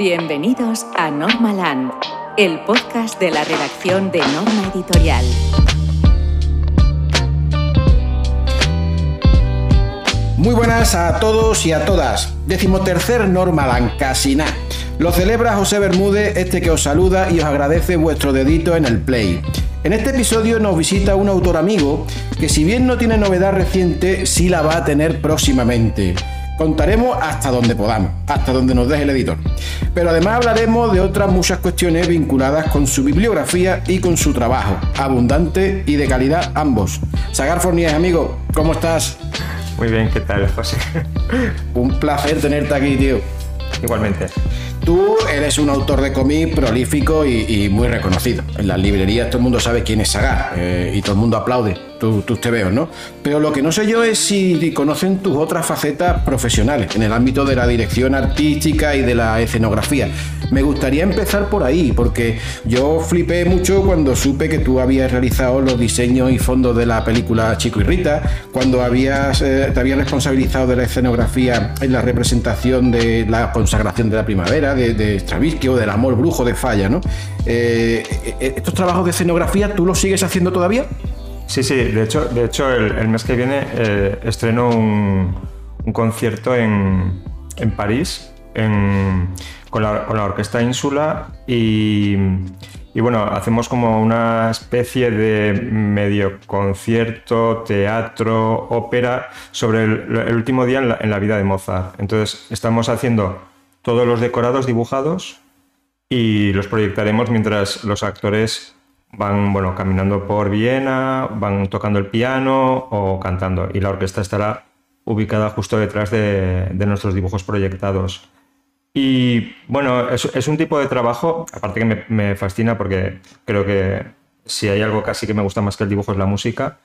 Bienvenidos a Normaland, el podcast de la redacción de Norma Editorial. Muy buenas a todos y a todas. Decimotercer Normaland, casi nada. Lo celebra José Bermúdez, este que os saluda y os agradece vuestro dedito en el play. En este episodio nos visita un autor amigo que si bien no tiene novedad reciente, sí la va a tener próximamente. Contaremos hasta donde podamos, hasta donde nos deje el editor. Pero además hablaremos de otras muchas cuestiones vinculadas con su bibliografía y con su trabajo, abundante y de calidad ambos. Sagar Fornías, amigo, ¿cómo estás? Muy bien, ¿qué tal, José? Un placer tenerte aquí, tío. Igualmente. Tú eres un autor de cómic prolífico y, muy reconocido. En las librerías todo el mundo sabe quién es Sagar eh, y todo el mundo aplaude tus te veo, ¿no? Pero lo que no sé yo es si conocen tus otras facetas profesionales en el ámbito de la dirección artística y de la escenografía. Me gustaría empezar por ahí, porque yo flipé mucho cuando supe que tú habías realizado los diseños y fondos de la película Chico y Rita, cuando habías, eh, te habías responsabilizado de la escenografía en la representación de la consagración de la primavera, de, de o del amor brujo de Falla, ¿no? Eh, eh, ¿Estos trabajos de escenografía tú los sigues haciendo todavía? Sí, sí, de hecho, de hecho el, mes que viene eh, estreno un, concierto en, París con, la, Orquesta Ínsula y, bueno, hacemos como una especie de medio concierto, teatro, ópera sobre el, último día en la, en la vida de Mozart. Entonces estamos haciendo todos los decorados dibujados y los proyectaremos mientras los actores van bueno, caminando por Viena, van tocando el piano o cantando. Y la orquesta estará ubicada justo detrás de, nuestros dibujos proyectados. Y bueno, es, un tipo de trabajo, aparte que me, fascina porque creo que si hay algo casi que me gusta más que el dibujo es la música.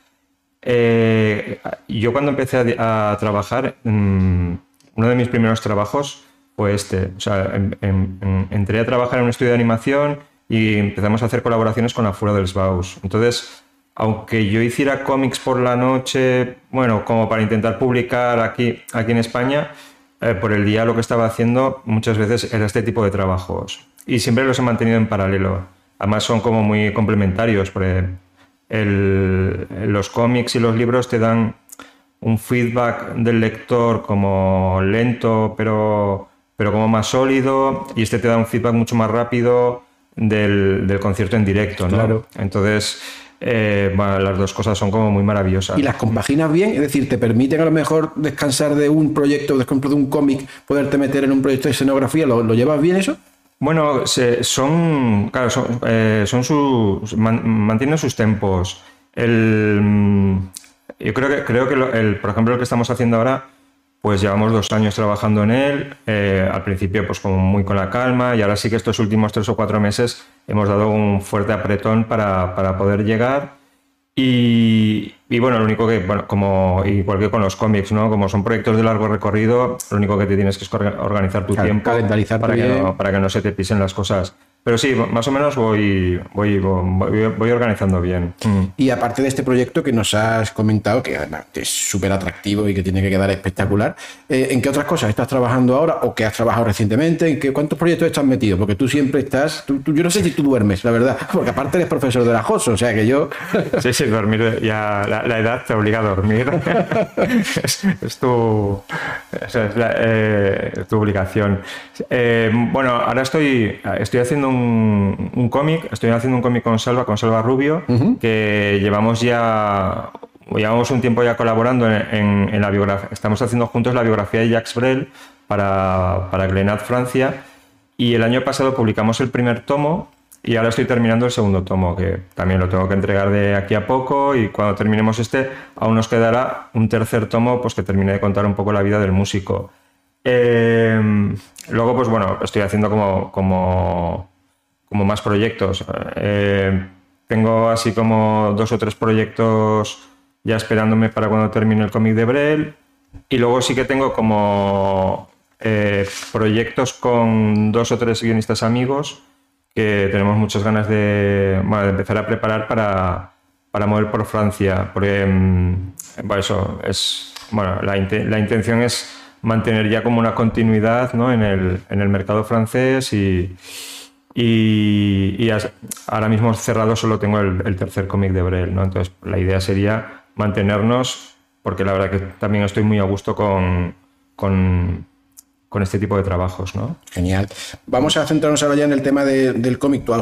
Eh, yo cuando empecé a, trabajar, mm, uno de mis primeros trabajos fue este. O sea, entré a trabajar en un estudio de animación y empezamos a hacer colaboraciones con Afuera del Baus. Entonces, aunque yo hiciera cómics por la noche, bueno, como para intentar publicar aquí, aquí en España, eh, por el día lo que estaba haciendo muchas veces era este tipo de trabajos. Y siempre los he mantenido en paralelo. Además son como muy complementarios, porque los cómics y los libros te dan un feedback del lector como lento, pero, pero como más sólido, y este te da un feedback mucho más rápido, del, concierto en directo, ¿no? Claro. Entonces, eh, las dos cosas son como muy maravillosas. ¿Y las compaginas bien? Es decir, ¿te permiten a lo mejor descansar de un proyecto, de de un cómic, poderte meter en un proyecto de escenografía? ¿Lo, llevas bien eso? Bueno, son, claro, son, eh, sus, mantienen sus tempos. El, yo creo que, creo que el, por ejemplo, lo que estamos haciendo ahora pues llevamos dos años trabajando en él, eh, al principio pues como muy con la calma y ahora sí que estos últimos tres o cuatro meses hemos dado un fuerte apretón para, para poder llegar y, y, bueno, lo único que, bueno, como igual que con los cómics, ¿no? Como son proyectos de largo recorrido, lo único que te tienes que es organizar tu tiempo para que, no, para que no se te pisen las cosas. Pero sí, más o menos voy, voy, voy, organizando bien. Mm. Y aparte de este proyecto que nos has comentado, que es súper atractivo y que tiene que quedar espectacular, eh, ¿en qué otras cosas estás trabajando ahora o que has trabajado recientemente? ¿En qué, cuántos proyectos estás metido? Porque tú siempre estás, yo no sé si tú duermes, la verdad, porque aparte eres profesor de la JOS, o sea que yo... Sí, sí, dormir, ya la, edad te obliga a dormir. es, tu, eh, tu obligación. Eh, bueno, ahora estoy, estoy haciendo un un, cómic, estoy haciendo un cómic con Salva, con Salva Rubio, que llevamos ya llevamos un tiempo ya colaborando en, la biografía, estamos haciendo juntos la biografía de Jacques Brel para, para Francia, y el año pasado publicamos el primer tomo y ahora estoy terminando el segundo tomo, que también lo tengo que entregar de aquí a poco y cuando terminemos este aún nos quedará un tercer tomo pues que termine de contar un poco la vida del músico. Eh, luego, pues bueno, estoy haciendo como, como más proyectos. Eh, tengo así como dos o tres proyectos ya esperándome para cuando termine el cómic de Brel. Y luego sí que tengo como eh, proyectos con dos o tres guionistas amigos que tenemos muchas ganas de, empezar a preparar para, para mover por Francia. Porque, mm, bueno, eso es, bueno, la, la, intención es mantener ya como una continuidad ¿no? en, el, en el mercado francés y, y, ahora mismo cerrado solo tengo el, tercer cómic de Brel, ¿no? Entonces la idea sería mantenernos, porque la verdad que también estoy muy a gusto con, con con este tipo de trabajos, ¿no? Genial. Vamos a centrarnos ahora ya en el tema del cómic. Tú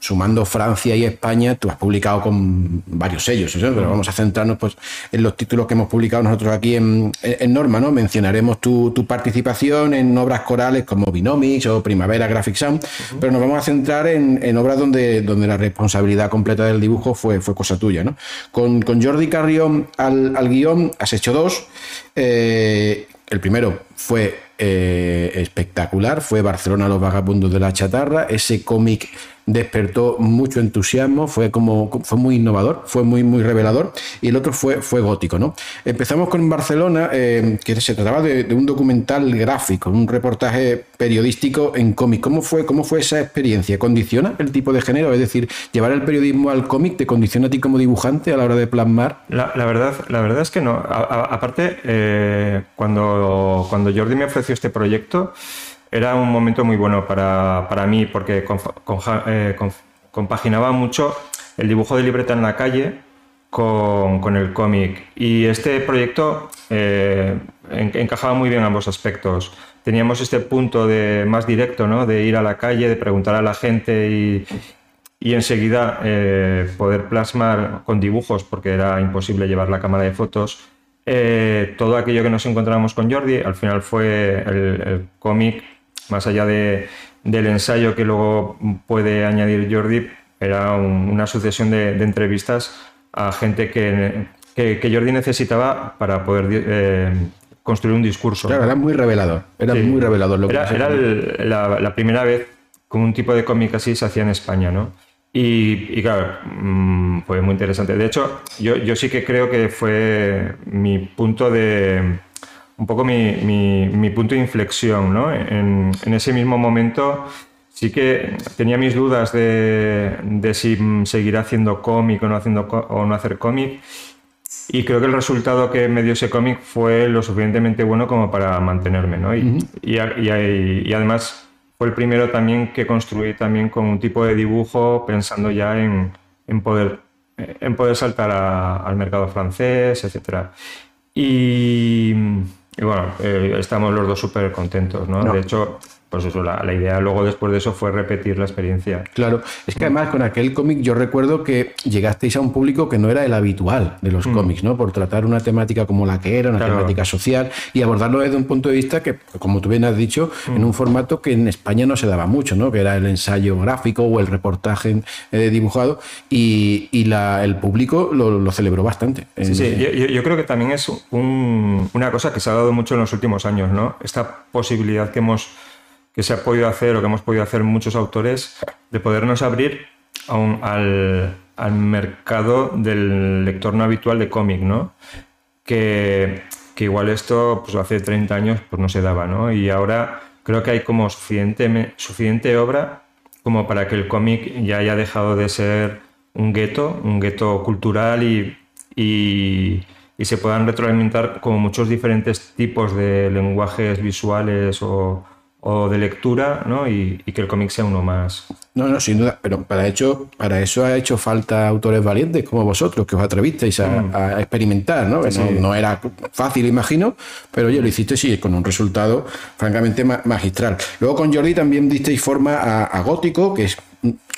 sumando Francia y España, tú has publicado con varios sellos, pero vamos a centrarnos pues, en los títulos que hemos publicado nosotros aquí en, Norma, ¿no? Mencionaremos tu, participación en obras corales como Binomics o Primavera Graphic Sound, pero nos vamos a centrar en, obras donde, donde la responsabilidad completa del dibujo fue, fue cosa tuya, ¿no? Con, Jordi Carrión al, guion has hecho dos. Eh, el primero fue eh, espectacular, fue Barcelona los vagabundos de la chatarra, ese cómic despertó mucho entusiasmo, fue como fue muy innovador, fue muy muy revelador y el otro fue, fue gótico, ¿no? Empezamos con Barcelona, eh, que se trataba de, un documental gráfico, un reportaje periodístico en cómic. ¿Cómo fue, ¿Cómo fue esa experiencia? ¿Condiciona el tipo de género? Es decir, llevar el periodismo al cómic te condiciona a ti como dibujante a la hora de plasmar. La, verdad, la verdad es que no. aparte, eh, cuando, cuando Jordi me ofreció este proyecto, era un momento muy bueno para, para mí porque eh, compaginaba mucho el dibujo de libreta en la calle con, con el cómic. Y este proyecto eh, encajaba muy bien ambos aspectos. Teníamos este punto de más directo, ¿no? de ir a la calle, de preguntar a la gente y, y enseguida eh, poder plasmar con dibujos, porque era imposible llevar la cámara de fotos, todo aquello que nos encontramos con Jordi. Al final fue el, el cómic más allá de, del ensayo que luego puede añadir Jordi, era una sucesión de, entrevistas a gente que, que, Jordi necesitaba para poder eh, construir un discurso. Claro, era muy revelador. Era muy revelador lo que Era, la, primera vez que un tipo de cómic así se hacía en España, ¿no? Y, claro, mm, fue muy interesante. De hecho, yo, yo sí que creo que fue mi punto de un poco mi, punto de inflexión, ¿no? En, ese mismo momento sí que tenía mis dudas de, si seguir haciendo cómic o no, haciendo, o no hacer cómic. Y creo que el resultado que me dio ese cómic fue lo suficientemente bueno como para mantenerme, ¿no? Y, y, además fue el primero también que construí también con un tipo de dibujo pensando ya en, poder, en poder saltar al mercado francés, etc. Y y bueno, eh, estamos los dos súper contentos, ¿no? De hecho, pues eso, la, idea luego después de eso fue repetir la experiencia. Claro, es que además con aquel cómic yo recuerdo que llegasteis a un público que no era el habitual de los mm. cómics, ¿no? Por tratar una temática como la que era, una temática social y abordarlo desde un punto de vista que, como tú bien has dicho, mm. en un formato que en España no se daba mucho, ¿no? Que era el ensayo gráfico o el reportaje eh, dibujado y, el público lo, celebró bastante. Sí, sí, yo, creo que también es una cosa que se ha dado mucho en los últimos años, ¿no? Esta posibilidad que hemos que se ha podido hacer o que hemos podido hacer muchos autores de podernos abrir al, mercado del lector no habitual de cómic, ¿no? Que, igual esto pues hace 30 años pues no se daba, ¿no? Y ahora creo que hay como suficiente, suficiente obra como para que el cómic ya haya dejado de ser un gueto, un gueto cultural y, y, y, se puedan retroalimentar como muchos diferentes tipos de lenguajes visuales o, o de lectura, ¿no? Y, que el cómic sea uno más. No, no, sin duda, pero para, hecho, para eso ha hecho falta autores valientes como vosotros, que os atrevisteis a, mm. experimentar, ¿no? ¿no? era fácil, imagino, pero yo lo hiciste sí, con un resultado francamente magistral. Luego con Jordi también disteis forma a Gótico, que es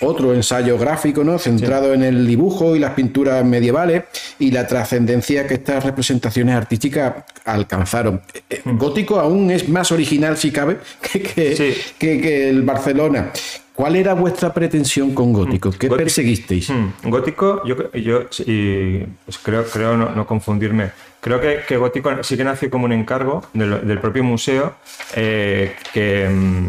otro ensayo gráfico, ¿no? Centrado en el dibujo y las pinturas medievales y la trascendencia que estas representaciones artísticas alcanzaron. Eh, mm. Gótico aún es más original, si cabe, que, que, el Barcelona. ¿Cuál era vuestra pretensión con Gótico? ¿Qué perseguisteis? Mm. Gótico, yo, yo pues creo, creo no, confundirme. Creo que, Gótico sí que nació como un encargo del, propio museo eh, que mm,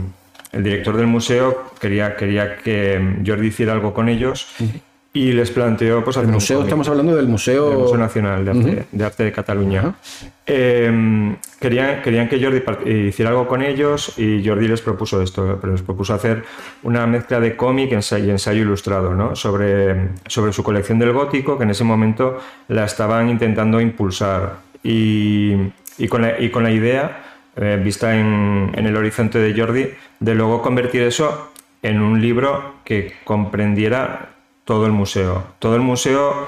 el director del museo quería, quería que Jordi hiciera algo con ellos y les planteó pues el museo estamos hablando del museo, del museo nacional de arte, de, Cataluña. Em, querían, querían que Jordi hiciera algo con ellos y Jordi les propuso esto pero les propuso hacer una mezcla de cómic y ensayo ilustrado ¿no? sobre, sobre su colección del gótico que en ese momento la estaban intentando impulsar. Y, y, con, la, y con la idea eh, vista en, el horizonte de Jordi de luego convertir eso en un libro que comprendiera todo el museo. Todo el museo,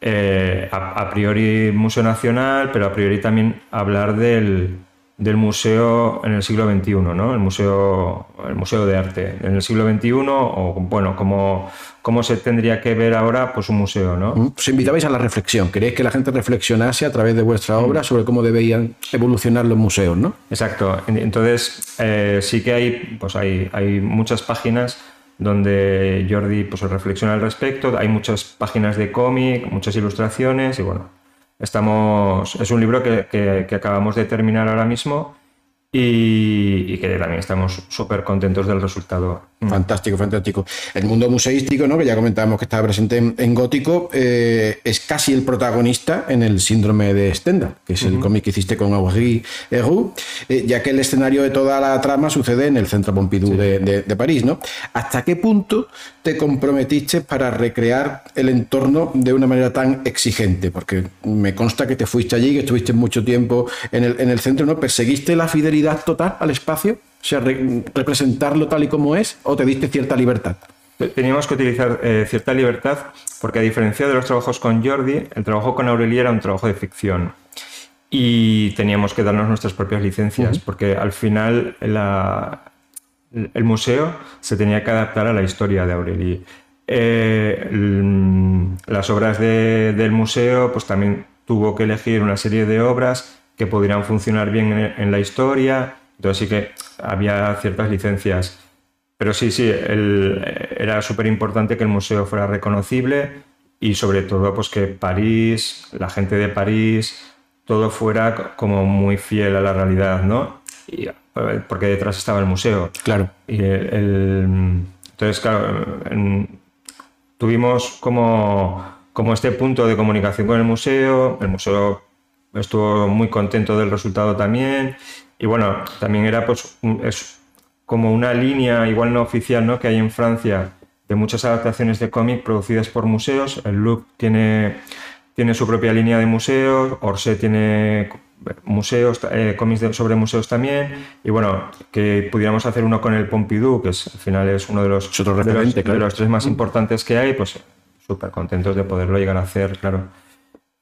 eh, a, priori Museo Nacional, pero a priori también hablar del, del museo en el siglo XXI, ¿no? El museo, el museo de arte en el siglo XXI, o bueno, como, cómo se tendría que ver ahora pues un museo, ¿no? Mm, os invitabais a la reflexión, queréis que la gente reflexionase a través de vuestra obra sobre cómo deberían evolucionar los museos, ¿no? Exacto. Entonces, eh, sí que hay, pues hay, hay muchas páginas donde Jordi pues, reflexiona al respecto. Hay muchas páginas de cómic, muchas ilustraciones y bueno, estamos, es un libro que, que acabamos de terminar ahora mismo y, que también estamos súper contentos del resultado. Fantástico, fantástico. El mundo museístico, ¿no? que ya comentábamos que estaba presente en, Gótico, eh, es casi el protagonista en el síndrome de Stendhal, que es el cómic que hiciste con Heroux, eh, ya que el escenario de toda la trama sucede en el Centro Pompidou de, París. ¿no? ¿Hasta qué punto te comprometiste para recrear el entorno de una manera tan exigente? Porque me consta que te fuiste allí, que estuviste mucho tiempo en el, en el centro, ¿no? ¿Perseguiste la fidelidad total al espacio? Sea, representarlo tal y como es, o te diste cierta libertad. Teníamos que utilizar eh, cierta libertad porque a diferencia de los trabajos con Jordi, el trabajo con Aurelia era un trabajo de ficción y teníamos que darnos nuestras propias licencias porque al final el museo se tenía que adaptar a la historia de Aurelie. Eh, las obras del museo pues también tuvo que elegir una serie de obras que pudieran funcionar bien en la historia entonces sí que había ciertas licencias. Pero sí, sí, era súper importante que el museo fuera reconocible y sobre todo pues que París, la gente de París, todo fuera como muy fiel a la realidad, ¿no? Y, porque detrás estaba el museo. Claro. Y entonces, claro, tuvimos como, como este punto de comunicación con el museo, el museo estuvo muy contento del resultado también y bueno, también era pues es como una línea, igual no oficial, ¿no? que hay en Francia de muchas adaptaciones de cómic producidas por museos. El Louvre tiene, tiene su propia línea de museos, Orsay tiene museos, eh, cómics sobre museos también, y bueno, que pudiéramos hacer uno con el Pompidou, que es, al final es uno de los, de los, tres más importantes que hay, pues súper contentos de poderlo llegar a hacer, claro.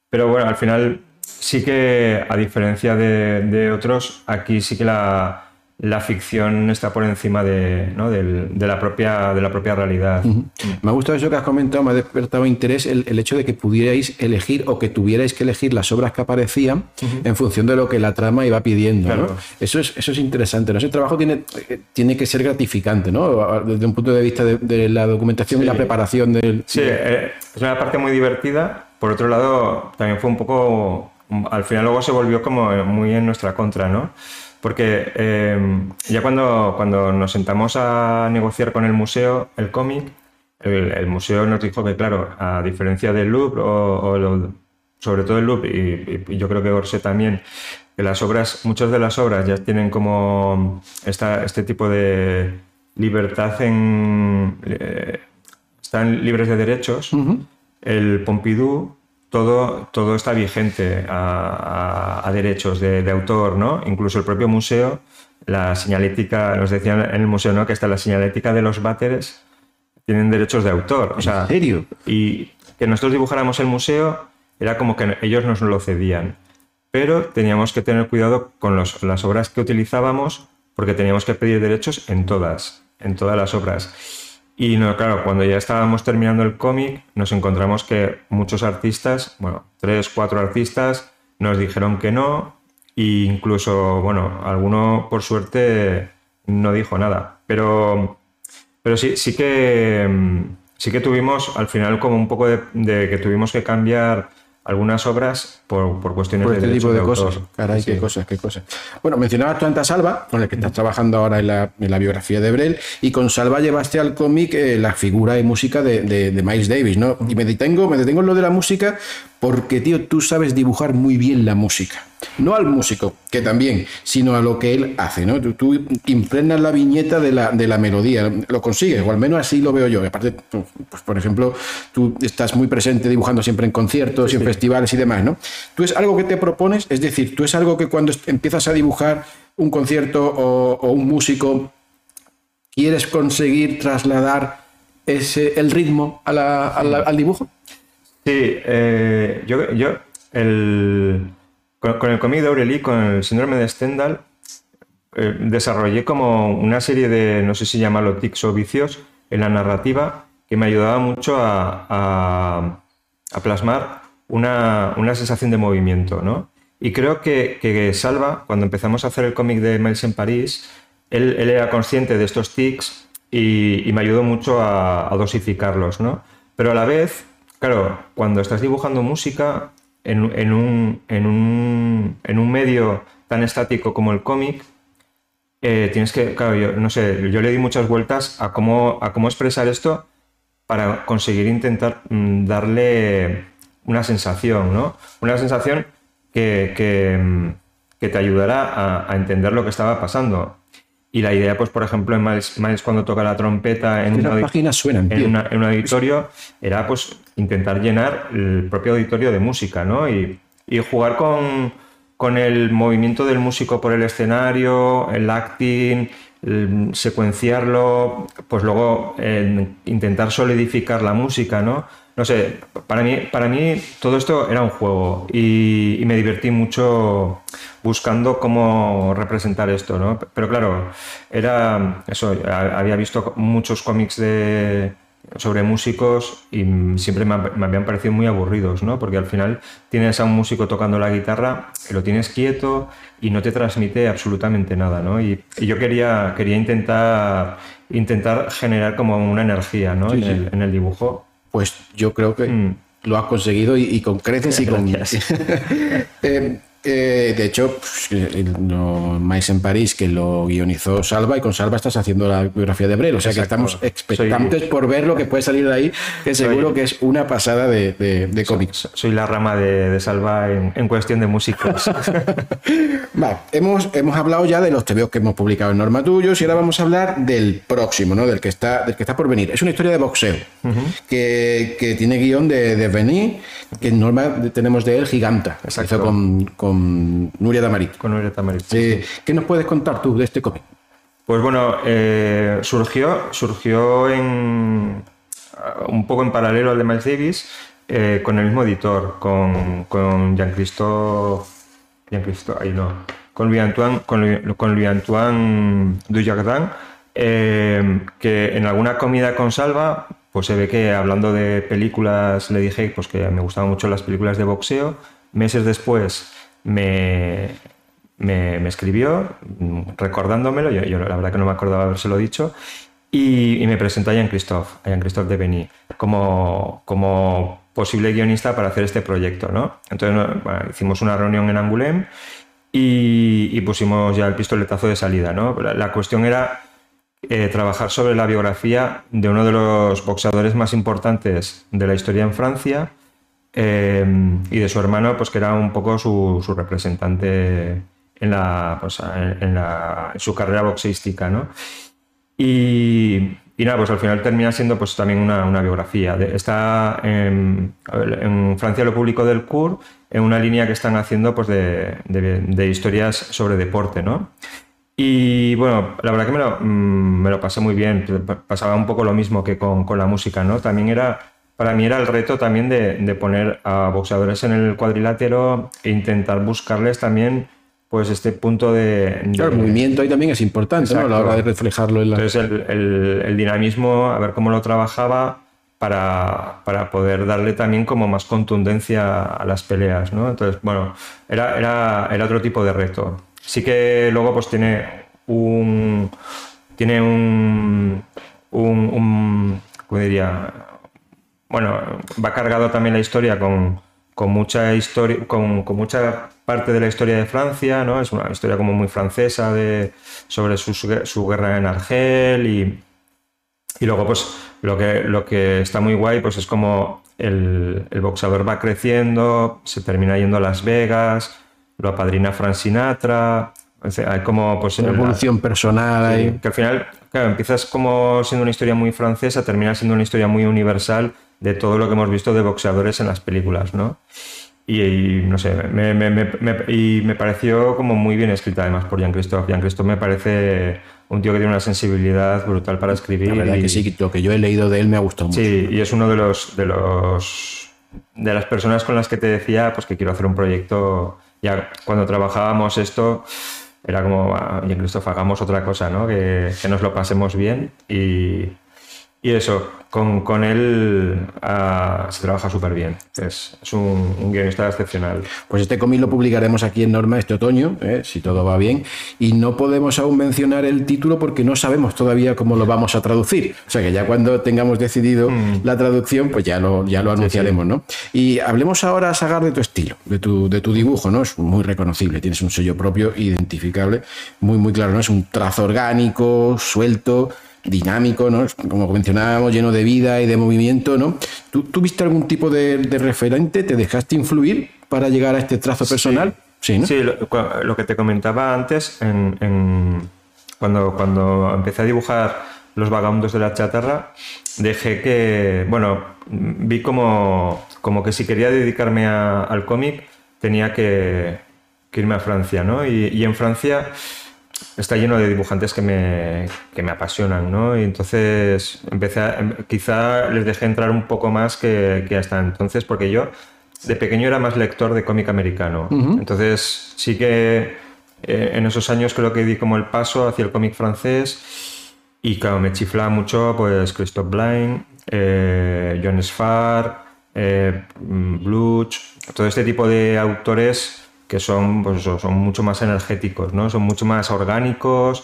Pero bueno, al final sí que, a diferencia de, otros, aquí sí que la, ficción está por encima de, la, propia, de la propia realidad. Me ha gustado eso que has comentado, me ha despertado interés el, hecho de que pudierais elegir o que tuvierais que elegir las obras que aparecían en función de lo que la trama iba pidiendo. Eso, es, eso es interesante. ¿no? Ese trabajo tiene, tiene que ser gratificante, ¿no? desde un punto de vista de, la documentación y la preparación del... Sí, eh, es una parte muy divertida. Por otro lado, también fue un poco al final luego se volvió como muy en nuestra contra, ¿no? Porque eh, ya cuando, cuando nos sentamos a negociar con el museo el cómic, el, museo nos dijo que, claro, a diferencia del Louvre, o, sobre todo el Louvre, y, yo creo que Orsay también, que las obras, muchas de las obras ya tienen como esta, este tipo de libertad en... Eh, están libres de derechos. El Pompidou todo, todo está vigente a, derechos de, autor, ¿no? Incluso el propio museo, la señalética, nos decían en el museo, ¿no? Que hasta la señalética de los váteres tienen derechos de autor. ¿En serio? Y que nosotros dibujáramos el museo era como que ellos nos lo cedían. Pero teníamos que tener cuidado con las obras que utilizábamos porque teníamos que pedir derechos en todas, en todas las obras. Y no, claro, cuando ya estábamos terminando el cómic, nos encontramos que muchos artistas, bueno, tres, cuatro artistas, nos dijeron que no, e incluso, bueno, alguno por suerte no dijo nada. Pero, pero sí, sí que sí que tuvimos al final como un poco de, que tuvimos que cambiar algunas obras por, por cuestiones Por de este derecho tipo de, de cosas. Caray, Sí. qué cosas, qué cosas. Bueno, mencionabas tú antes a Salva, con el que estás trabajando ahora en la, en la biografía de Brel, y con Salva llevaste al cómic eh, la figura y música de, de- de Miles Davis, ¿no? Y me detengo, me detengo en lo de la música porque, tío, tú sabes dibujar muy bien la música. No al músico, que también, sino a lo que él hace, ¿no? Tú, tú impregnas la viñeta de la, de la melodía, lo consigues, o al menos así lo veo yo. Y aparte, pues, por ejemplo, tú estás muy presente dibujando siempre en conciertos y en festivales y demás, ¿no? Tú es algo que te propones, es decir, tú es algo que cuando empiezas a dibujar un concierto o, o un músico, quieres conseguir trasladar ese, el ritmo a la- a la- al dibujo. Sí, eh, yo, yo el, con, el cómic de Aureli, con el síndrome de Stendhal, eh, desarrollé como una serie de, no sé si llamarlo tics o vicios, en la narrativa que me ayudaba mucho a, plasmar una, sensación de movimiento, ¿no? Y creo que, Salva, cuando empezamos a hacer el cómic de Miles en París, él, era consciente de estos tics y, y me ayudó mucho a, a dosificarlos, ¿no? Pero a la vez, claro, cuando estás dibujando música en, en un, en, un, en un medio tan estático como el cómic, eh, tienes que, claro, yo no sé, yo le di muchas vueltas a cómo, a cómo expresar esto para conseguir intentar mm, darle una sensación, ¿no? Una sensación que, que, mm, que te ayudará a, a entender lo que estaba pasando. Y la idea, pues, por ejemplo, en Miles, Miles cuando toca la trompeta en, una páginas suenan, en, tío. una- en un auditorio, era pues intentar llenar el propio auditorio de música, ¿no? Y, y jugar con, con el movimiento del músico por el escenario, el acting, el secuenciarlo, pues luego eh, intentar solidificar la música, ¿no? No sé, para mí, para mí todo esto era un juego y, y me divertí mucho buscando cómo representar esto, ¿no? Pero claro, era eso, había visto muchos cómics de, sobre músicos y siempre me, me habían parecido muy aburridos, ¿no? Porque al final tienes a un músico tocando la guitarra, lo tienes quieto y no te transmite absolutamente nada, ¿no? Y, y yo quería, quería intentar, intentar generar como una energía, ¿no? Sí, en, sí. El, en el dibujo. Pues yo creo que Mm. lo has conseguido y, y con creces y con. Eh, eh, de hecho, pues, el- lo- Mais en París, que lo guionizó Salva, y con Salva estás haciendo la biografía de Brel. O sea que estamos expectantes por ver lo que puede salir de ahí, que seguro que es una pasada de, de, de cómics. Soy la rama de, de Salva en, en cuestión de músicos. Vale, hemos, hemos hablado ya de los TVOs que hemos publicado en Norma Tuyos y ahora vamos a hablar del próximo, ¿no? Del que está, del que está por venir. Es una historia de boxeo que, que tiene guion de, de que en Norma tenemos de él Giganta, Exacto. hizo con, con Nuria Damarit. con Nuria Tamarit. Eh, ¿Qué nos puedes contar tú de este cómic? Pues bueno, eh, surgió, surgió en, un poco en paralelo al de Miles Davis, eh, con el mismo editor, con, con Jean-Christophe, Jean-Christophe, ahí no, con Louis-Antoine, con, Louis- con Louis-Antoine Dujardin, eh, que en alguna comida con Salva, pues se ve que hablando de películas le dije pues que me gustaban mucho las películas de boxeo. Meses después me, me, escribió recordándomelo, yo, yo la verdad que no me acordaba habérselo dicho, y, me presentó a Jean-Christophe, a Jean-Christophe de Beny, como, como posible guionista para hacer este proyecto, ¿no? Entonces hicimos una reunión en Angoulême y, y pusimos ya el pistoletazo de salida, ¿no? La, la cuestión era eh, trabajar sobre la biografía de uno de los boxeadores más importantes de la historia en Francia eh, y de su hermano, pues que era un poco su, su representante en, la, pues, en, la- en su carrera boxística, ¿no? Y, y nada, pues al final termina siendo pues también una, una biografía. De- está en, en Francia lo publicó del CUR en una línea que están haciendo pues de, de- de historias sobre deporte, ¿no? Y bueno, la verdad que me lo, mm, me lo pasé muy bien. Pa- Pasaba un poco lo mismo que con, con la música, ¿no? También era, para mí era el reto también de, de poner a boxeadores en el cuadrilátero e intentar buscarles también pues este punto de... de- Claro, el movimiento ahí también es importante, ¿no? A la hora de reflejarlo en la. entonces el, el- el dinamismo, a ver cómo lo trabajaba para, para poder darle también como más contundencia a las peleas, ¿no? Entonces, bueno, era, era, era otro tipo de reto. Sí que luego pues tiene un... Tiene un... un, un ¿cómo diría? Bueno, va cargado también la historia con, con mucha historia, con, con, mucha parte de la historia de Francia, ¿no? Es una historia como muy francesa de, sobre su, su guerra en Argel y, y luego pues lo que, lo que está muy guay pues es como el, el boxeador va creciendo, se termina yendo a Las Vegas, lo apadrina Frank Sinatra, hay como pues una evolución personal ahí. que al final claro, empiezas como siendo una historia muy francesa termina siendo una historia muy universal de todo lo que hemos visto de boxeadores en las películas no y, no sé me, me, me, y me pareció como muy bien escrita además por Jean-Christophe. Jean-Christophe me parece un tío que tiene una sensibilidad brutal para escribir la verdad y, que sí lo que yo he leído de él me ha gustado mucho. sí y es uno de los de los de las personas con las que te decía pues que quiero hacer un proyecto. Ya cuando trabajábamos esto era como, incluso hagamos otra cosa, ¿no? Que, que, nos lo pasemos bien y, y eso, con, con él uh, se trabaja súper bien. Es, es un, un, guionista excepcional. Pues este cómic lo publicaremos aquí en Norma este otoño, ¿eh? si todo va bien. Y no podemos aún mencionar el título porque no sabemos todavía cómo lo vamos a traducir. O sea que ya cuando tengamos decidido mm. la traducción, pues ya lo, ya lo anunciaremos. ¿no? Y hablemos ahora, Sagar, de tu estilo, de tu, de tu dibujo, ¿no? Es muy reconocible, tienes un sello propio, identificable, muy, muy claro, ¿no? Es un trazo orgánico, suelto dinámico, ¿no? Como mencionábamos, lleno de vida y de movimiento, ¿no? ¿Tú tuviste algún tipo de, de referente? ¿Te dejaste influir para llegar a este trazo personal? Sí, ¿no? sí lo, lo, que te comentaba antes, en, en, cuando, cuando empecé a dibujar los vagabundos de la chatarra, dejé que, bueno, vi como, como que si quería dedicarme a, al cómic tenía que, que, irme a Francia, ¿no? Y, y en Francia está lleno de dibujantes que me, que me apasionan, ¿no? Y entonces empecé a, em, quizá les dejé entrar un poco más que, que, hasta entonces, porque yo de pequeño era más lector de cómic americano. Uh -huh. Entonces sí que eh, en esos años creo que di como el paso hacia el cómic francés y claro, me chiflaba mucho pues Christophe Blaine, eh, John Sfar, eh, Bluch, todo este tipo de autores que son, pues, son mucho más energéticos, ¿no? son mucho más orgánicos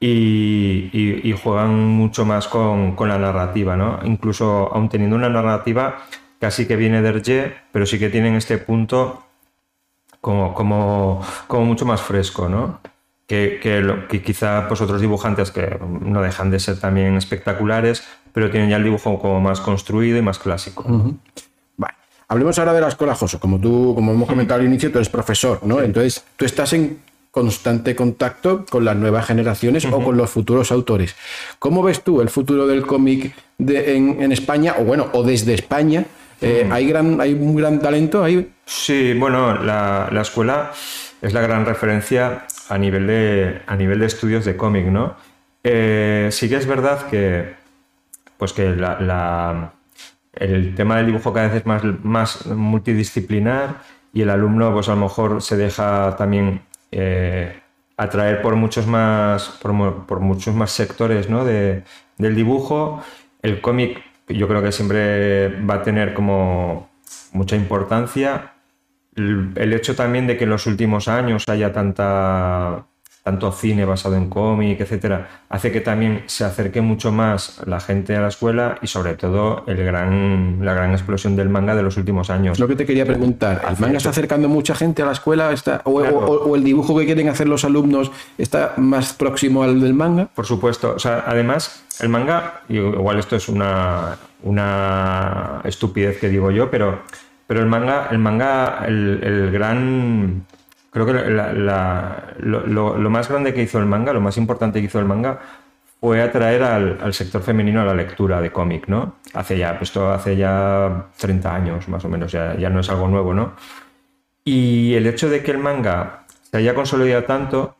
y, juegan mucho más con, con, la narrativa. ¿no? Incluso aún teniendo una narrativa casi que viene de Hergé, pero sí que tienen este punto como, como, como mucho más fresco. ¿no? Que, que, quizá pues, otros dibujantes que no dejan de ser también espectaculares, pero tienen ya el dibujo como más construido y más clásico. Hablemos ahora de la escuela Joso. Como tú, como hemos comentado al inicio, tú eres profesor, ¿no? Sí. Entonces, tú estás en constante contacto con las nuevas generaciones uh -huh. o con los futuros autores. ¿Cómo ves tú el futuro del cómic de, en, en, España, o bueno, o desde España? Eh, uh -huh. ¿hay, gran, ¿Hay un gran talento ahí? Sí, bueno, la, la, escuela es la gran referencia a nivel de, a nivel de estudios de cómic, ¿no? Eh, sí que es verdad que, pues que la, la el tema del dibujo cada vez es más, más multidisciplinar y el alumno pues a lo mejor se deja también eh, atraer por muchos más, por, muchos más sectores ¿no? de, del dibujo. El cómic yo creo que siempre va a tener como mucha importancia. El, el hecho también de que en los últimos años haya tanta tanto cine basado en cómic, etcétera, hace que también se acerque mucho más la gente a la escuela y sobre todo el gran, la gran explosión del manga de los últimos años. Lo que te quería preguntar, ¿el manga está acercando mucha gente a la escuela? Está, o, claro. o, o, el dibujo que quieren hacer los alumnos está más próximo al del manga? Por supuesto, o sea, además el manga, igual esto es una, una estupidez que digo yo, pero, pero el manga, el manga, el, el gran creo que la, la, lo, lo, más grande que hizo el manga, lo más importante que hizo el manga, fue atraer al, al sector femenino a la lectura de cómic, ¿no? Hace ya, pues hace ya 30 años más o menos, ya, ya no es algo nuevo, ¿no? Y el hecho de que el manga se haya consolidado tanto,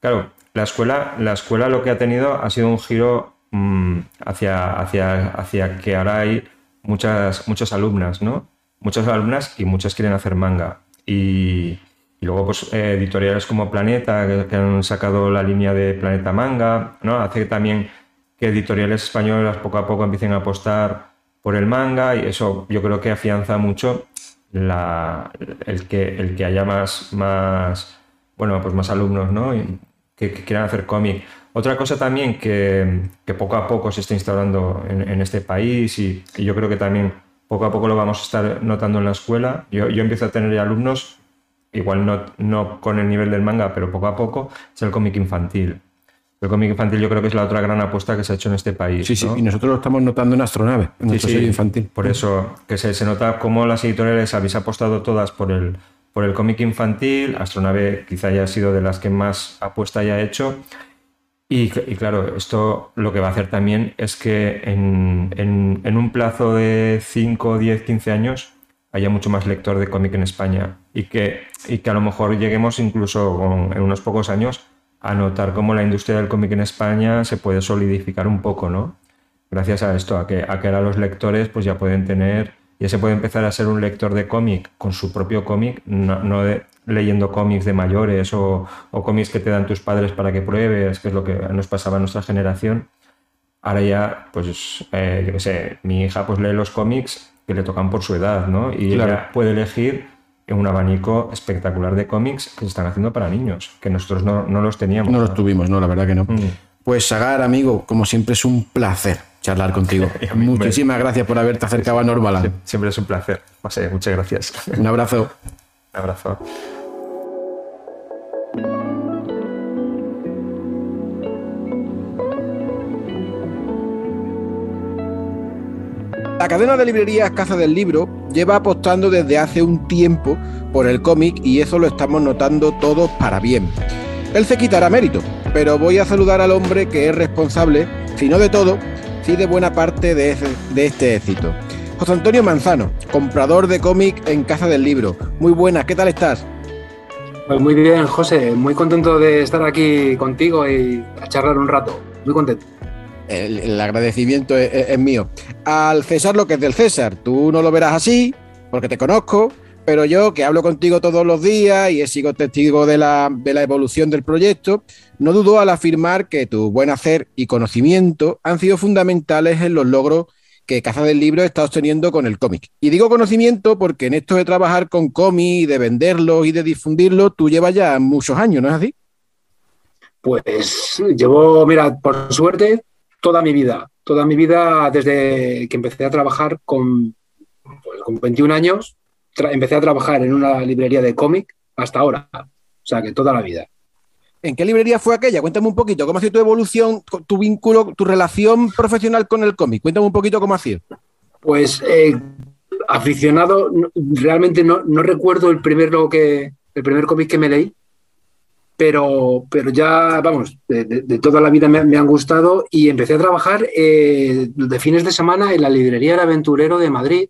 claro, la escuela, la escuela lo que ha tenido ha sido un giro mmm, hacia, hacia, hacia que ahora hay muchas, muchas alumnas, ¿no? Muchas alumnas y muchas quieren hacer manga. Y, luego, pues, eh, editoriales como Planeta, que, han sacado la línea de Planeta Manga, ¿no? Hace también que editoriales españolas poco a poco empiecen a apostar por el manga y eso yo creo que afianza mucho la, el, que, el que haya más, más, bueno, pues más alumnos, ¿no? Que, quieran hacer cómic. Otra cosa también que, poco a poco se está instaurando en, en este país y, y, yo creo que también poco a poco lo vamos a estar notando en la escuela. Yo, yo empiezo a tener alumnos, igual no, no con el nivel del manga, pero poco a poco, es el cómic infantil. El cómic infantil yo creo que es la otra gran apuesta que se ha hecho en este país. Sí, sí, y nosotros lo estamos notando en Astronave, en nuestro sí, infantil. Por eso, que se, se nota cómo las editoriales habéis apostado todas por el, por el cómic infantil. Astronave quizá haya sido de las que más apuesta haya hecho. Y, y, claro, esto lo que va a hacer también es que en, en, en un plazo de 5, 10, 15 años haya mucho más lector de cómic en España y que, y que a lo mejor lleguemos incluso con, en unos pocos años a notar cómo la industria del cómic en España se puede solidificar un poco, ¿no? Gracias a esto, a que, a que ahora los lectores pues ya pueden tener, ya se puede empezar a ser un lector de cómic con su propio cómic, no, no de, leyendo cómics de mayores o, o, cómics que te dan tus padres para que pruebes, que es lo que nos pasaba a nuestra generación. Ahora ya, pues, eh, yo qué sé, mi hija pues lee los cómics que le tocan por su edad, ¿no? Y claro. ella puede elegir un abanico espectacular de cómics que se están haciendo para niños, que nosotros no, no los teníamos. No los tuvimos, no, la verdad que no. Mm. Pues Sagar, amigo, como siempre es un placer charlar contigo. Muchísimas gracias por haberte acercado a Normaland. Siempre es un placer. Muchas gracias. Un abrazo. Un abrazo. La cadena de librerías Casa del Libro lleva apostando desde hace un tiempo por el cómic y eso lo estamos notando todos para bien. Él se quitará mérito, pero voy a saludar al hombre que es responsable, si no de todo, sí de buena parte de, de este éxito. José Antonio Manzano, comprador de cómic en Casa del Libro. Muy buenas, ¿qué tal estás? Pues muy bien, José. Muy contento de estar aquí contigo y a charlar un rato. Muy contento. El, agradecimiento es, mío. Al César lo que es del César. Tú no lo verás así, porque te conozco, pero yo que hablo contigo todos los días y he sido testigo de la, de la evolución del proyecto, no dudo al afirmar que tu buen hacer y conocimiento han sido fundamentales en los logros que Casa del Libro está obteniendo con el cómic. Y digo conocimiento porque en esto de trabajar con cómic, de venderlos y de difundirlos, tú llevas ya muchos años, ¿no es así? Pues llevo, mira, por suerte, toda mi vida. Toda mi vida desde que empecé a trabajar con, pues, con 21 años, empecé a trabajar en una librería de cómic hasta ahora. O sea, que toda la vida. ¿En qué librería fue aquella? Cuéntame un poquito, ¿cómo ha sido tu evolución, tu vínculo, tu relación profesional con el cómic? Cuéntame un poquito cómo ha sido. Pues eh, aficionado, realmente no, no, recuerdo el primer, lo que, el primer cómic que me leí, pero, pero ya, vamos, de, de, de toda la vida me, me, han gustado y empecé a trabajar eh, de fines de semana en la librería El Aventurero de Madrid,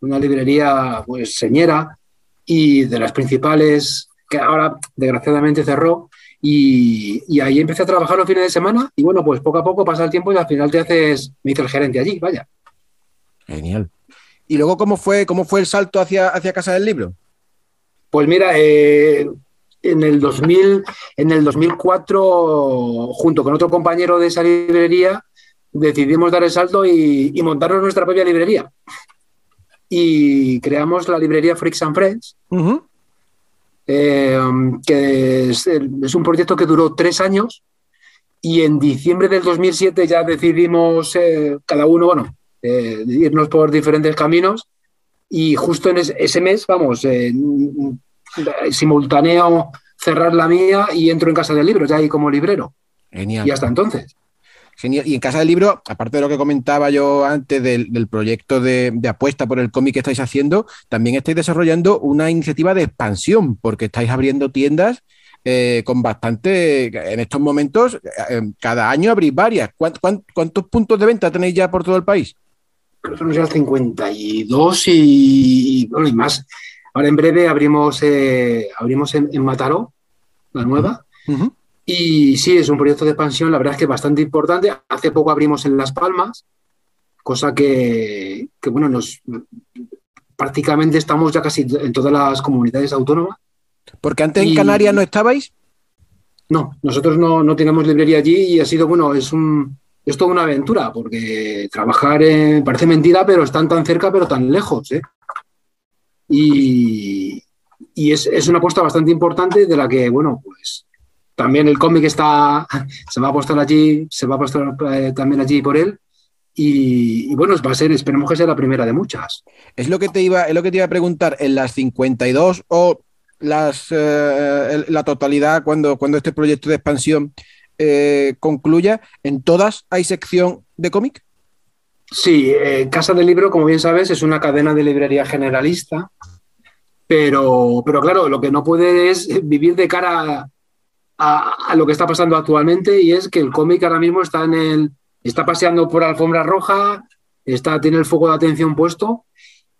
una librería pues señera y de las principales que ahora desgraciadamente cerró y, y, ahí empecé a trabajar los fines de semana y bueno, pues poco a poco pasa el tiempo y al final te haces, me hice el gerente allí, vaya. Genial. ¿Y luego cómo fue, cómo fue el salto hacia, hacia Casa del Libro? Pues mira, eh, en, el 2000, en el 2004, junto con otro compañero de esa librería, decidimos dar el salto y, y montarnos nuestra propia librería. Y creamos la librería Freaks and Friends, uh -huh. eh, que es, es, un proyecto que duró tres años y en diciembre del 2007 ya decidimos eh, cada uno, bueno, eh, irnos por diferentes caminos y justo en ese, ese mes, vamos, eh, simultáneo cerrar la mía y entro en Casa del Libro, ya ahí como librero. Genial. Y hasta entonces. Genial. Y en Casa del Libro, aparte de lo que comentaba yo antes del, del proyecto de, de, apuesta por el cómic que estáis haciendo, también estáis desarrollando una iniciativa de expansión, porque estáis abriendo tiendas eh, con bastante, en estos momentos, eh, cada año abrís varias. ¿Cuántos, ¿Cuántos puntos de venta tenéis ya por todo el país? Creo que son ya 52 y, bueno, y más. Ahora en breve abrimos, eh, abrimos en, en, Mataró, la nueva. Uh -huh. Y sí, es un proyecto de expansión, la verdad es que bastante importante. Hace poco abrimos en Las Palmas, cosa que, que bueno, nos prácticamente estamos ya casi en todas las comunidades autónomas. Porque antes y, en Canarias no estabais. No, nosotros no, no tenemos librería allí y ha sido, bueno, es un, es toda una aventura, porque trabajar en, parece mentira, pero están tan cerca, pero tan lejos. ¿eh? Y, y es, es, una apuesta bastante importante de la que, bueno, pues también el cómic está, se va a apostar allí, se va a apostar eh, también allí por él. y, bueno, va a ser, esperemos que sea la primera de muchas. Es lo que te iba, es lo que te iba a preguntar, en las 52 o las, eh, la totalidad cuando, cuando este proyecto de expansión eh, concluya, ¿en todas hay sección de cómic? Sí, eh, Casa del Libro, como bien sabes, es una cadena de librería generalista, pero, pero claro, lo que no puede es vivir de cara a, lo que está pasando actualmente y es que el cómic ahora mismo está en el está paseando por alfombra roja, está, tiene el foco de atención puesto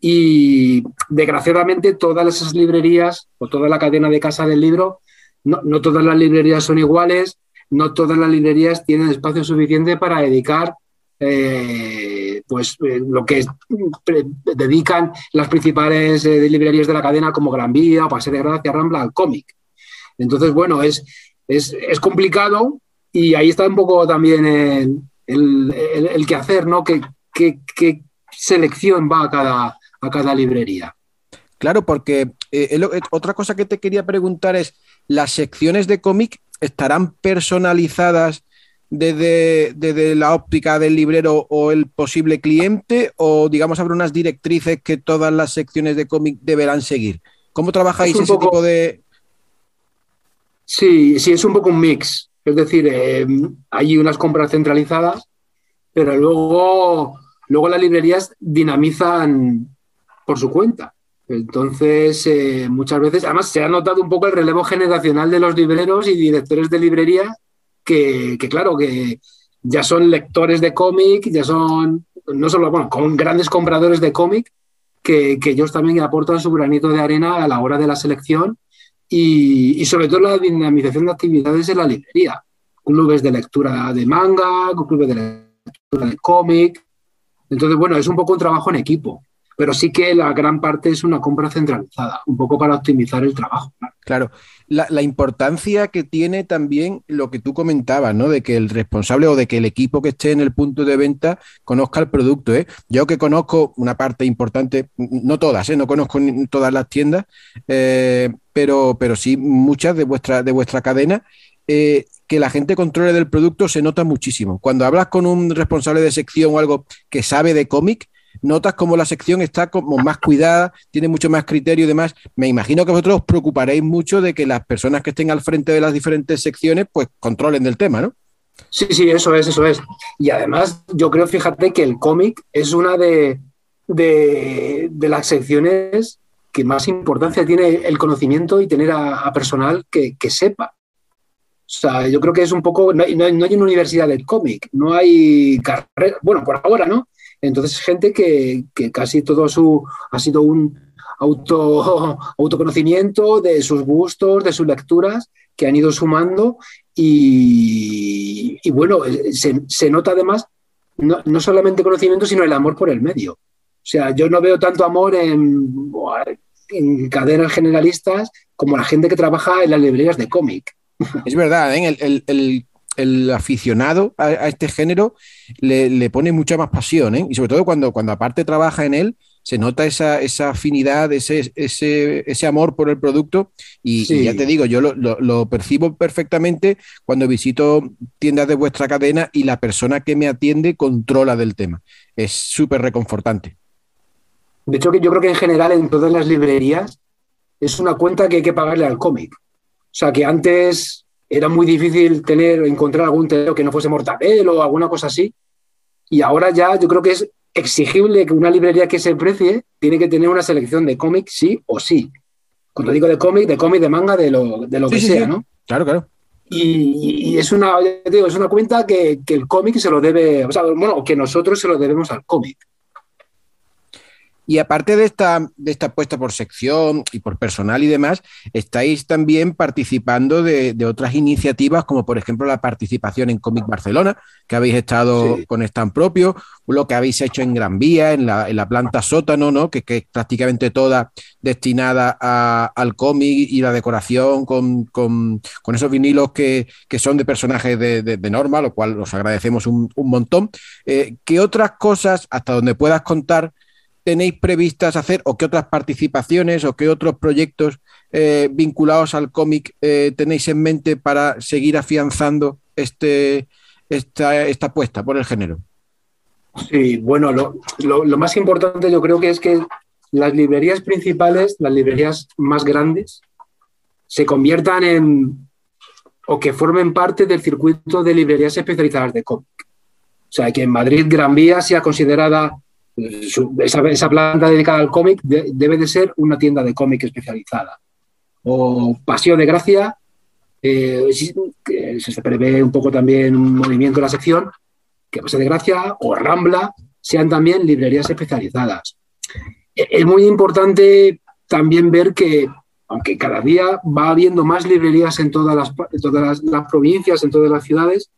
y desgraciadamente todas esas librerías o toda la cadena de casa del libro, no, no todas las librerías son iguales, no todas las librerías tienen espacio suficiente para dedicar eh, pues eh, lo que dedican las principales eh, librerías de la cadena como Gran Vía, Pase de Gracia, Rambla al cómic. Entonces, bueno, es, es, es, complicado y ahí está un poco también el, el, el, ¿no? ¿Qué, qué, qué selección va a cada, a cada librería? Claro, porque otra cosa que te quería preguntar es, ¿las secciones de cómic estarán personalizadas desde, desde, la óptica del librero o el posible cliente o digamos habrá unas directrices que todas las secciones de cómic deberán seguir? ¿Cómo trabajáis ese poco... tipo de...? Sí, sí, es un poco un mix. Es decir, eh, hay unas compras centralizadas, pero luego, luego las librerías dinamizan por su cuenta. Entonces, eh, muchas veces, además se ha notado un poco el relevo generacional de los libreros y directores de librería, que, claro, que ya son lectores de cómic, ya son, no solo, bueno, con grandes compradores de cómic, que, que ellos también aportan su granito de arena a la hora de la selección y, sobre todo la dinamización de actividades en la librería. Clubes de lectura de manga, clubes de lectura de cómic. Entonces, bueno, es un poco un trabajo en equipo, pero sí que la gran parte es una compra centralizada, un poco para optimizar el trabajo. Claro, la, la importancia que tiene también lo que tú comentabas, ¿no? De que el responsable o de que el equipo que esté en el punto de venta conozca el producto. ¿eh? Yo que conozco una parte importante, no todas, ¿eh? no conozco todas las tiendas, eh, pero, pero sí muchas de vuestra, de vuestra cadena, eh, que la gente controle del producto se nota muchísimo. Cuando hablas con un responsable de sección o algo que sabe de cómic, notas como la sección está como más cuidada, tiene mucho más criterio y demás. Me imagino que vosotros os preocuparéis mucho de que las personas que estén al frente de las diferentes secciones pues controlen del tema, ¿no? Sí, sí, eso es, eso es. Y además yo creo, fíjate, que el cómic es una de, de, de las secciones que más importancia tiene el conocimiento y tener a, personal que, que, sepa. O sea, yo creo que es un poco, no hay, no hay, no hay una universidad del cómic, no hay carrera, bueno, por ahora, ¿no? Entonces, gente que, casi todo su ha sido un auto, autoconocimiento de sus gustos, de sus lecturas, que han ido sumando y, bueno, se, se, nota además no, no solamente conocimiento, sino el amor por el medio. O sea, yo no veo tanto amor en, en cadenas generalistas como la gente que trabaja en las librerías de cómic. Es verdad, ¿eh? el, el, el, el, aficionado a, a este género le, le, pone mucha más pasión, ¿eh? y sobre todo cuando, cuando aparte trabaja en él, se nota esa, esa afinidad, ese, ese, ese, amor por el producto, y, sí. y ya te digo, yo lo, lo, lo, percibo perfectamente cuando visito tiendas de vuestra cadena y la persona que me atiende controla del tema. Es súper reconfortante. De hecho, yo creo que en general en todas las librerías es una cuenta que hay que pagarle al cómic. O sea, que antes era muy difícil tener, encontrar algún telero que no fuese mortadelo o alguna cosa así. Y ahora ya yo creo que es exigible que una librería que se precie tiene que tener una selección de cómic sí o sí. Cuando digo de cómic, de cómic, de manga, de lo, de lo sí, que sí, sea, sí. ¿no? Claro, claro. Y, y, es una, digo, es una cuenta que, que el cómic se lo debe, o sea, bueno, que nosotros se lo debemos al cómic. Y aparte de esta, de esta apuesta por sección y por personal y demás, estáis también participando de, de otras iniciativas, como por ejemplo la participación en Comic Barcelona, que habéis estado sí. con stand propio, lo que habéis hecho en Gran Vía, en la, en la planta sótano, ¿no? que, que, es prácticamente toda destinada a, al cómic y la decoración con, con, con esos vinilos que, que, son de personajes de, de, de, Norma, lo cual os agradecemos un, un montón. Eh, ¿Qué otras cosas, hasta donde puedas contar, tenéis previstas hacer o qué otras participaciones o qué otros proyectos eh, vinculados al cómic eh, tenéis en mente para seguir afianzando este, esta, esta apuesta por el género? Sí, bueno, lo, más importante yo creo que es que las librerías principales, las librerías más grandes, se conviertan en o que formen parte del circuito de librerías especializadas de cómic. O sea, que en Madrid Gran Vía sea considerada esa, planta dedicada al cómic debe de ser una tienda de cómic especializada. O Paseo de Gracia, eh, se prevé un poco también un movimiento en la sección, que Paseo de Gracia o Rambla sean también librerías especializadas. E, es muy importante también ver que, aunque cada día va habiendo más librerías en todas las, todas las provincias, en todas las ciudades,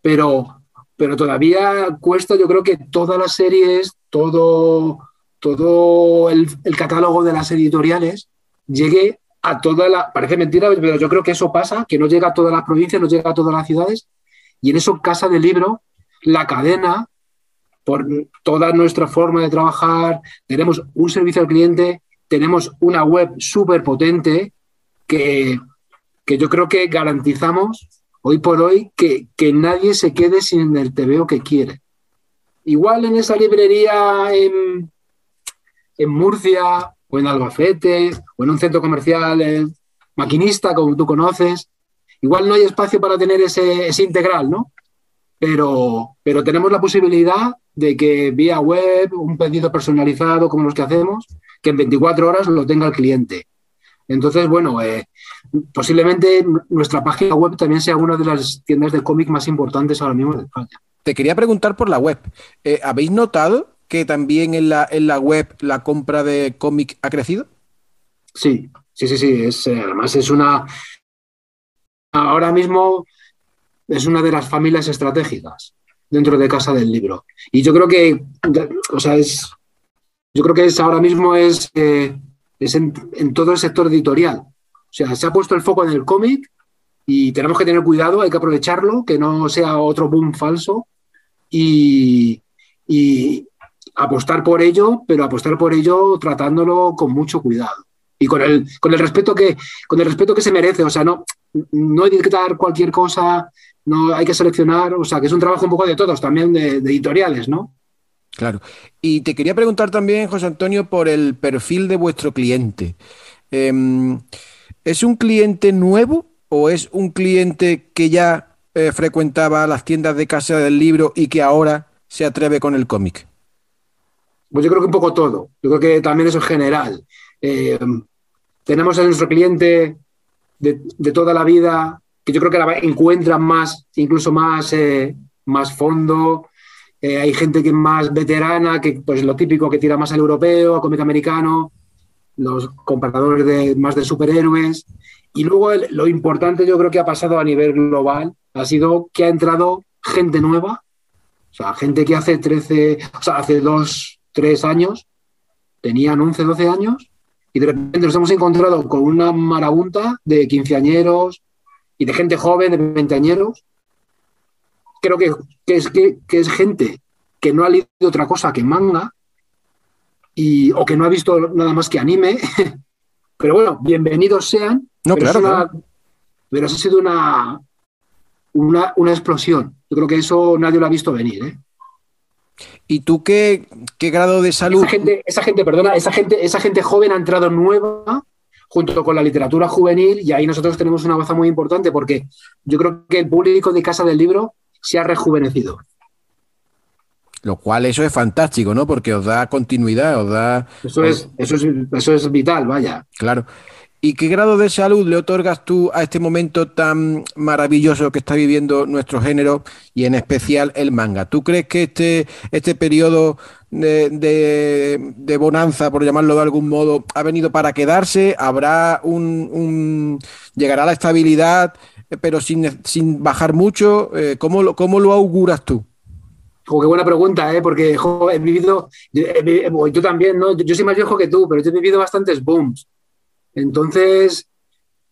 pero pero todavía cuesta, yo creo que todas las series, todo, todo el, catálogo de las editoriales llegue a toda la. Parece mentira, pero yo creo que eso pasa, que no llega a todas las provincias, no llega a todas las ciudades. Y en eso, Casa del Libro, la cadena, por toda nuestra forma de trabajar, tenemos un servicio al cliente, tenemos una web súper potente que, que yo creo que garantizamos hoy por hoy que, nadie se quede sin el TVO que quiere. Igual en esa librería en, Murcia o en Albacete o en un centro comercial maquinista, como tú conoces, igual no hay espacio para tener ese, integral, ¿no? Pero, pero tenemos la posibilidad de que vía web, un pedido personalizado como los que hacemos, que en 24 horas lo tenga el cliente. Entonces, bueno, eh, posiblemente nuestra página web también sea una de las tiendas de cómic más importantes ahora mismo de España. Te quería preguntar por la web. Eh, ¿Habéis notado que también en la, en la web la compra de cómic ha crecido? Sí, sí, sí, sí. Es, eh, además es una... Ahora mismo es una de las familias estratégicas dentro de Casa del Libro. Y yo creo que, o sea, es... Yo creo que es ahora mismo es, eh, es en, en todo el sector editorial o sea, se ha puesto el foco en el cómic y tenemos que tener cuidado, hay que aprovecharlo, que no sea otro boom falso y, apostar por ello, pero apostar por ello tratándolo con mucho cuidado y con el, con el respeto que con el respeto que se merece, o sea, no no cualquier cosa, no hay que seleccionar, o sea, que es un trabajo un poco de todos, también de, editoriales, ¿no? Claro. Y te quería preguntar también, José Antonio, por el perfil de vuestro cliente. Em, ¿Es un cliente nuevo o es un cliente que ya eh, frecuentaba las tiendas de casa del libro y que ahora se atreve con el cómic? Pues yo creo que un poco todo. Yo creo que también eso es general. Eh, tenemos a nuestro cliente de, toda la vida, que yo creo que la encuentra más, incluso más, eh, más fondo. hay gente que es más veterana, que pues lo típico que tira más al europeo, a cómic americano los compradores de, más de superhéroes. Y luego lo importante yo creo que ha pasado a nivel global ha sido que ha entrado gente nueva, o sea, gente que hace 13, o sea, hace 2, 3 años, tenían 11, 12 años, y de repente nos hemos encontrado con una marabunta de quinceañeros y de gente joven, de veinteañeros. Creo que, que, es, que es gente que no ha leído otra cosa que manga, y, o que no ha visto nada más que anime. Pero bueno, bienvenidos sean. No, pero claro, Pero ha sido una, una, explosión. Yo creo que eso nadie lo ha visto venir. ¿eh? ¿Y tú qué, qué, grado de salud? Esa gente, esa gente, perdona, esa gente, esa gente joven ha entrado nueva junto con la literatura juvenil y ahí nosotros tenemos una baza muy importante porque yo creo que el público de Casa del Libro se ha rejuvenecido. Lo cual eso es fantástico, ¿no? Porque os da continuidad, os da... Eso es, eso es, eso es vital, vaya. Claro. ¿Y qué grado de salud le otorgas tú a este momento tan maravilloso que está viviendo nuestro género y en especial el manga? ¿Tú crees que este, este periodo de, bonanza, por llamarlo de algún modo, ha venido para quedarse? ¿Habrá un, llegará la estabilidad, pero sin, sin bajar mucho? Eh, ¿Cómo, ¿Cómo lo auguras tú? Qué buena pregunta, ¿eh? porque he vivido, yo, también, ¿no? Yo, soy más viejo que tú, pero yo he vivido bastantes booms. Entonces,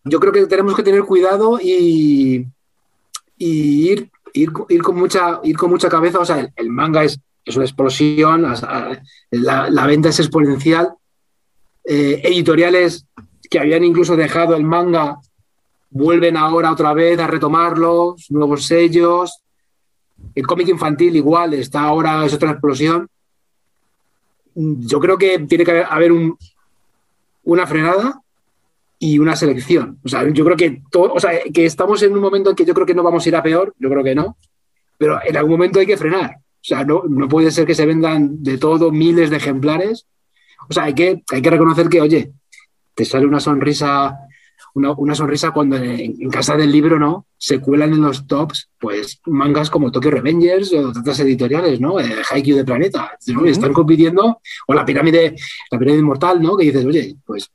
yo creo que tenemos que tener cuidado y, ir, con mucha, cabeza. O sea, el, manga es, una explosión, la, venta es exponencial. Eh, editoriales que habían incluso dejado el manga vuelven ahora otra vez a retomarlo, nuevos sellos el cómic infantil igual está ahora, es otra explosión. Yo creo que tiene que haber un, una frenada y una selección. O sea, yo creo que, que estamos en un momento en que yo creo que no vamos a ir a peor, yo creo que no, pero en algún momento hay que frenar. O sea, no, no puede ser que se vendan de todo miles de ejemplares. O sea, hay que, hay que reconocer que, oye, te sale una sonrisa una, sonrisa cuando en, casa del libro, ¿no? Se cuelan en los tops, pues mangas como Tokyo Revengers o otras editoriales, ¿no? Eh, Haikyuu de Planeta, Están compitiendo, o la pirámide, la pirámide inmortal, ¿no? Que dices, oye, pues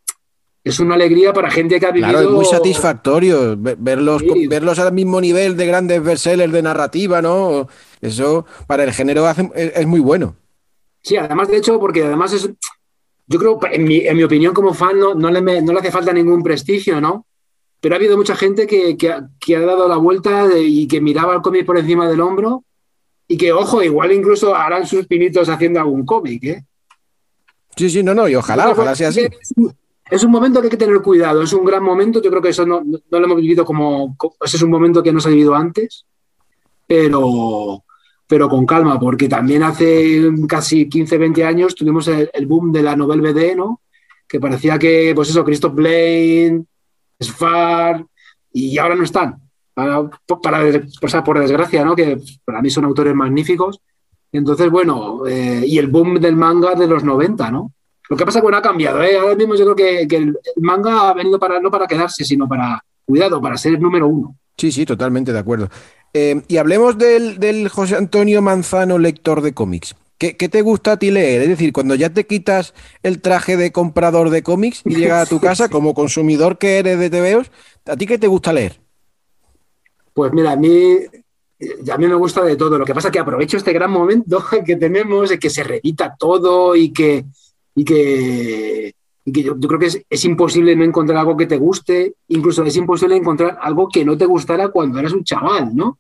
es una alegría para gente que ha vivido. Claro, es muy satisfactorio verlos, verlos al mismo nivel de grandes bestsellers de narrativa, ¿no? Eso para el género es, muy bueno. Sí, además, de hecho, porque además es, yo creo, en mi, en mi opinión como fan, no, no, le no, le hace falta ningún prestigio, ¿no? Pero ha habido mucha gente que, que, ha, dado la vuelta y que miraba el cómic por encima del hombro y que, ojo, igual incluso harán sus pinitos haciendo algún cómic, ¿eh? Sí, sí, no, no, y ojalá, ojalá sea así. Es un, momento que hay que tener cuidado, es un gran momento, yo creo que eso no, no, lo hemos vivido como, ese es un momento que no se ha vivido antes, pero, pero con calma, porque también hace casi 15, 20 años tuvimos el, boom de la novela BD, ¿no? Que parecía que, pues eso, Christoph Blaine, Sfar, y ahora no están. Para, por desgracia, ¿no? Que para mí son autores magníficos. Entonces, bueno, eh, y el boom del manga de los 90, ¿no? Lo que pasa es que bueno, ha cambiado, ¿eh? Ahora mismo yo creo que, que el manga ha venido para, no para quedarse, sino para, cuidado, para ser el número uno. Sí, sí, totalmente de acuerdo. Eh, y hablemos del, José Antonio Manzano, lector de cómics. ¿Qué, te gusta a ti leer? Es decir, cuando ya te quitas el traje de comprador de cómics y llegas a tu casa como consumidor que eres de TVOs, ¿a ti qué te gusta leer? Pues mira, a mí, a mí me gusta de todo. Lo que pasa es que aprovecho este gran momento que tenemos, de que se reedita todo y que, y que, yo, creo que es, imposible no encontrar algo que te guste, incluso es imposible encontrar algo que no te gustara cuando eras un chaval, ¿no?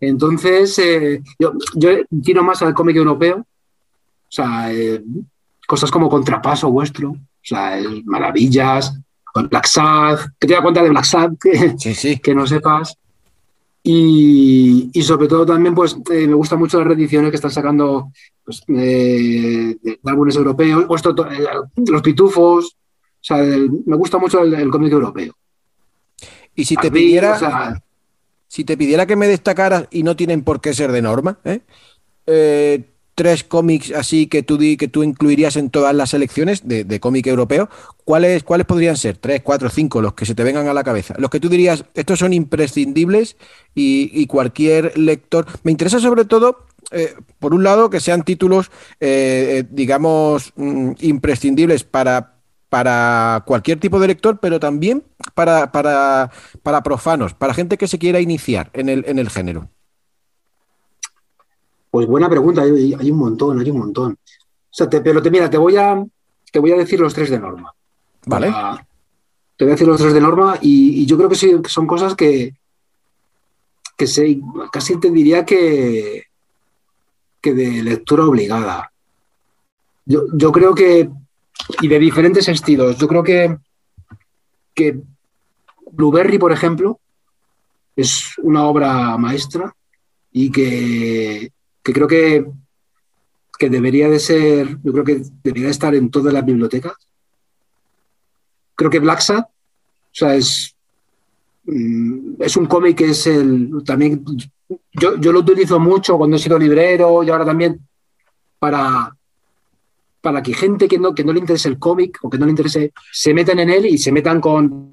Entonces, eh, yo, yo, tiro más al cómic europeo, o sea, eh, cosas como Contrapaso vuestro, o sea, Maravillas, Black Sad, que te da cuenta de Black Sad, que, que no sepas. Y, y, sobre todo también, pues eh, me gustan mucho las reediciones que están sacando pues, de álbumes europeos, vuestro, los pitufos, o sea, me gusta mucho el, cómic europeo. Y si te pidiera si te pidiera que me destacaras, y no tienen por qué ser de norma, ¿eh? Eh, tres cómics así que tú, que tú incluirías en todas las selecciones de, cómic europeo, ¿cuáles, ¿cuáles podrían ser? Tres, cuatro, cinco, los que se te vengan a la cabeza. Los que tú dirías, estos son imprescindibles y, cualquier lector. Me interesa sobre todo eh, por un lado, que sean títulos, digamos, mm, imprescindibles para, para cualquier tipo de lector, pero también para, para, para profanos, para gente que se quiera iniciar en el, en el género? Pues buena pregunta, hay, un montón, hay un montón. O sea, pero te, mira, te voy a te voy a decir los tres de norma. Vale. te voy a decir los tres de norma y, yo creo que, sí, que son cosas que, que se, casi te diría que, que de lectura obligada. Yo, yo creo que y de diferentes estilos. Yo creo que, que Blueberry, por ejemplo, es una obra maestra y que, creo que, que, debería de ser, yo creo que debería estar en todas las bibliotecas. Creo que Black Sad, o sea, es, mm, es un cómic que es el, también, yo, yo lo utilizo mucho cuando he sido librero y ahora también para, para que gente que no, que no le interese el cómic o que no le interese, se metan en él y se metan con,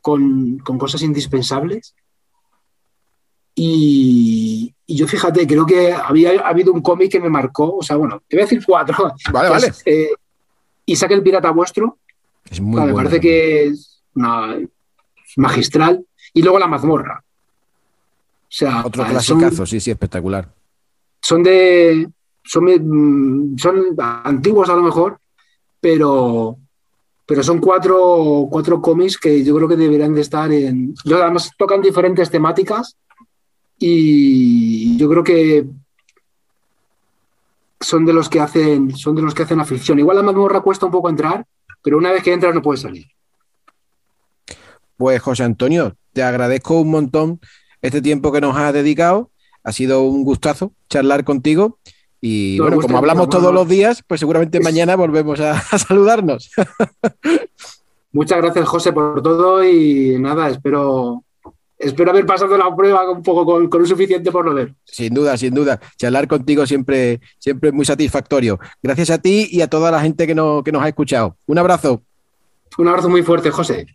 con, cosas indispensables. Y, yo fíjate, creo que había habido un cómic que me marcó, o sea, bueno, te voy a decir cuatro. Vale, vale. Eh, y saque el pirata vuestro. Es muy Me parece que es, magistral. Y luego la mazmorra. O sea, Otro clasicazo, sí, sí, espectacular. Son de, son, son antiguos a lo mejor, pero, pero son cuatro, cuatro cómics que yo creo que deberían de estar en... Además tocan diferentes temáticas y yo creo que son de los que hacen, son de los que hacen la. Igual la mazmorra cuesta un poco entrar, pero una vez que entras no puedes salir. Pues José Antonio, te agradezco un montón este tiempo que nos has dedicado Ha sido un gustazo charlar contigo. Y bueno, como hablamos todos los días, pues seguramente mañana volvemos a, a saludarnos. Muchas gracias, José, por todo y nada, espero, espero haber pasado la prueba un poco con, con un suficiente por lo ver. Sin duda, sin duda. Charlar contigo siempre, siempre es muy satisfactorio. Gracias a ti y a toda la gente que, no- que nos ha escuchado. Un abrazo. Un abrazo muy fuerte, José.